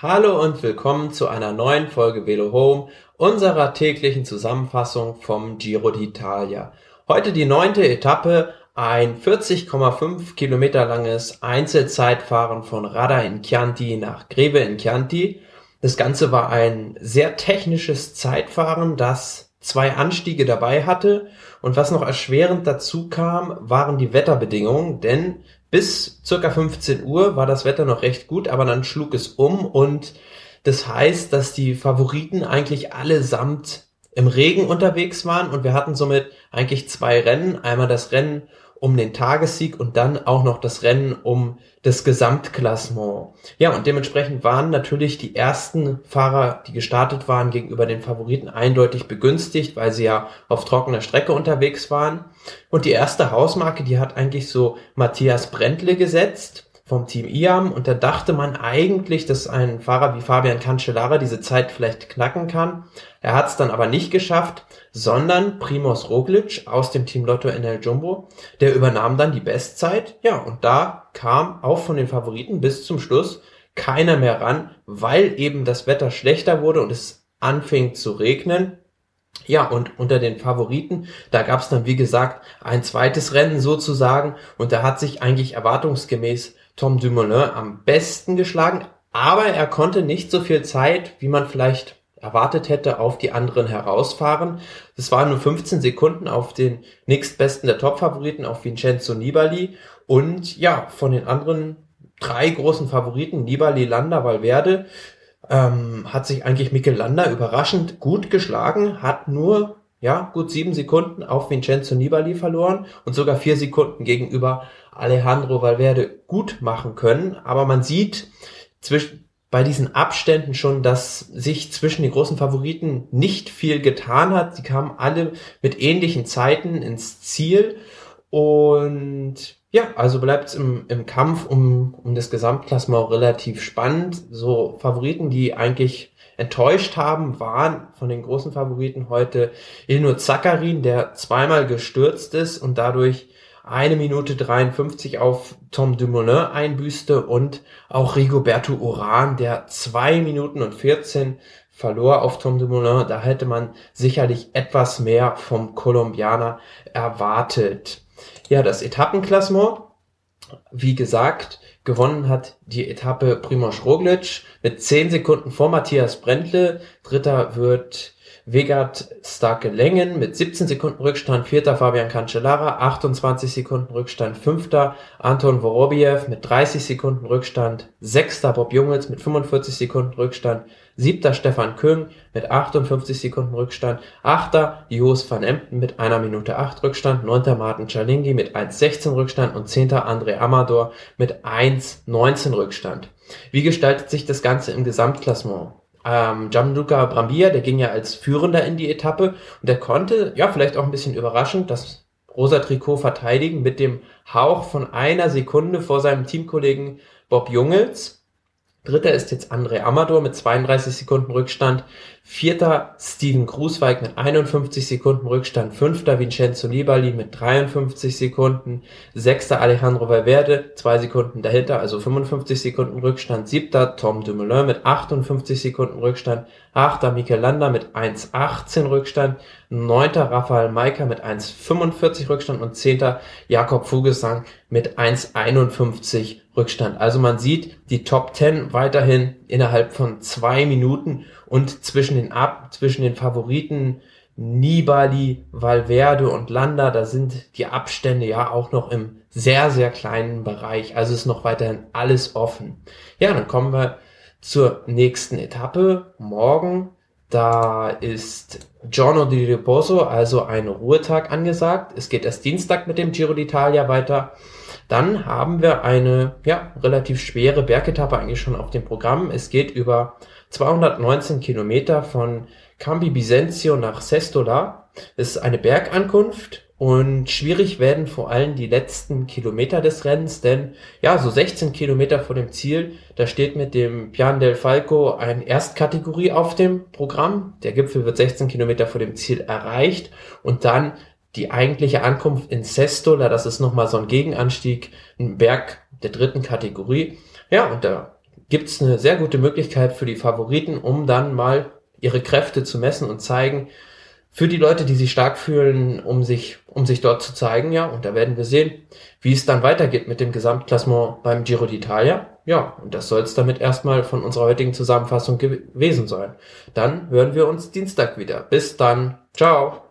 Hallo und willkommen zu einer neuen Folge Velo Home, unserer täglichen Zusammenfassung vom Giro d'Italia. Heute die neunte Etappe, ein 40,5 Kilometer langes Einzelzeitfahren von Rada in Chianti nach Greve in Chianti. Das Ganze war ein sehr technisches Zeitfahren, das zwei Anstiege dabei hatte. Und was noch erschwerend dazu kam, waren die Wetterbedingungen, denn bis circa 15 Uhr war das Wetter noch recht gut, aber dann schlug es um und das heißt, dass die Favoriten eigentlich allesamt im Regen unterwegs waren und wir hatten somit eigentlich zwei Rennen. Einmal das Rennen um den Tagessieg und dann auch noch das Rennen um das Gesamtklassement. Ja, und dementsprechend waren natürlich die ersten Fahrer, die gestartet waren, gegenüber den Favoriten eindeutig begünstigt, weil sie ja auf trockener Strecke unterwegs waren. Und die erste Hausmarke, die hat eigentlich so Matthias Brentle gesetzt vom Team IAM und da dachte man eigentlich, dass ein Fahrer wie Fabian Cancellara diese Zeit vielleicht knacken kann. Er hat es dann aber nicht geschafft, sondern Primoz Roglic aus dem Team Lotto NL Jumbo, der übernahm dann die Bestzeit. Ja, und da kam auch von den Favoriten bis zum Schluss keiner mehr ran, weil eben das Wetter schlechter wurde und es anfing zu regnen. Ja, und unter den Favoriten, da gab es dann, wie gesagt, ein zweites Rennen sozusagen und da hat sich eigentlich erwartungsgemäß Tom Dumoulin am besten geschlagen, aber er konnte nicht so viel Zeit, wie man vielleicht erwartet hätte, auf die anderen herausfahren. Das waren nur 15 Sekunden auf den nächstbesten der Top-Favoriten, auf Vincenzo Nibali. Und ja, von den anderen drei großen Favoriten, Nibali, Landa, Valverde, ähm, hat sich eigentlich Mikel Landa überraschend gut geschlagen, hat nur ja, gut sieben Sekunden auf Vincenzo Nibali verloren und sogar vier Sekunden gegenüber Alejandro Valverde gut machen können. Aber man sieht zwischen, bei diesen Abständen schon, dass sich zwischen den großen Favoriten nicht viel getan hat. Sie kamen alle mit ähnlichen Zeiten ins Ziel. Und ja, also bleibt es im, im Kampf um, um das Gesamtklassement relativ spannend. So Favoriten, die eigentlich enttäuscht haben, waren von den großen Favoriten heute Ilnur Zakarin, der zweimal gestürzt ist und dadurch eine Minute 53 auf Tom Dumoulin einbüßte und auch Rigoberto Uran, der zwei Minuten und 14 verlor auf Tom Dumoulin. Da hätte man sicherlich etwas mehr vom Kolumbianer erwartet. Ja, das Etappenklassement, wie gesagt, gewonnen hat die Etappe Primoz Roglic mit 10 Sekunden vor Matthias Brentle. Dritter wird Vegard Starke Längen mit 17 Sekunden Rückstand, vierter Fabian Cancellara, 28 Sekunden Rückstand, fünfter Anton Vorobiev mit 30 Sekunden Rückstand, sechster Bob Jungels mit 45 Sekunden Rückstand, siebter Stefan Köng mit 58 Sekunden Rückstand, achter Jos van Emden mit einer Minute 8 Rückstand, neunter Martin Chalingi mit 1,16 Rückstand und zehnter André Amador mit 1,19 Rückstand. Wie gestaltet sich das Ganze im Gesamtklassement? Ähm, Gianluca Brambilla, der ging ja als Führender in die Etappe und der konnte, ja, vielleicht auch ein bisschen überraschend, das rosa Trikot verteidigen mit dem Hauch von einer Sekunde vor seinem Teamkollegen Bob Jungels. Dritter ist jetzt André Amador mit 32 Sekunden Rückstand. Vierter Steven Grußweig mit 51 Sekunden Rückstand. Fünfter Vincenzo Nibali mit 53 Sekunden. Sechster Alejandro Valverde, zwei Sekunden dahinter, also 55 Sekunden Rückstand. Siebter Tom Dumoulin mit 58 Sekunden Rückstand. Achter Mikel Landa mit 1,18 Rückstand. Neunter Rafael Maika mit 1,45 Rückstand. Und zehnter Jakob Fugesang mit 1,51 Rückstand. Also man sieht die Top 10 weiterhin innerhalb von zwei Minuten und zwischen den Ab, zwischen den Favoriten Nibali, Valverde und Landa, da sind die Abstände ja auch noch im sehr, sehr kleinen Bereich. Also ist noch weiterhin alles offen. Ja, dann kommen wir zur nächsten Etappe. Morgen, da ist Giorno di Riposo, also ein Ruhetag angesagt. Es geht erst Dienstag mit dem Giro d'Italia weiter. Dann haben wir eine ja, relativ schwere Bergetappe eigentlich schon auf dem Programm. Es geht über 219 Kilometer von Cambi Bisenzio nach Sestola. Es ist eine Bergankunft und schwierig werden vor allem die letzten Kilometer des Rennens, denn ja, so 16 Kilometer vor dem Ziel, da steht mit dem Pian del Falco ein Erstkategorie auf dem Programm. Der Gipfel wird 16 Kilometer vor dem Ziel erreicht und dann die eigentliche Ankunft in Sestola, das ist nochmal so ein Gegenanstieg, ein Berg der dritten Kategorie. Ja, und da gibt's eine sehr gute Möglichkeit für die Favoriten, um dann mal ihre Kräfte zu messen und zeigen, für die Leute, die sich stark fühlen, um sich, um sich dort zu zeigen, ja. Und da werden wir sehen, wie es dann weitergeht mit dem Gesamtklassement beim Giro d'Italia. Ja, und das soll es damit erstmal von unserer heutigen Zusammenfassung gewesen sein. Dann hören wir uns Dienstag wieder. Bis dann. Ciao.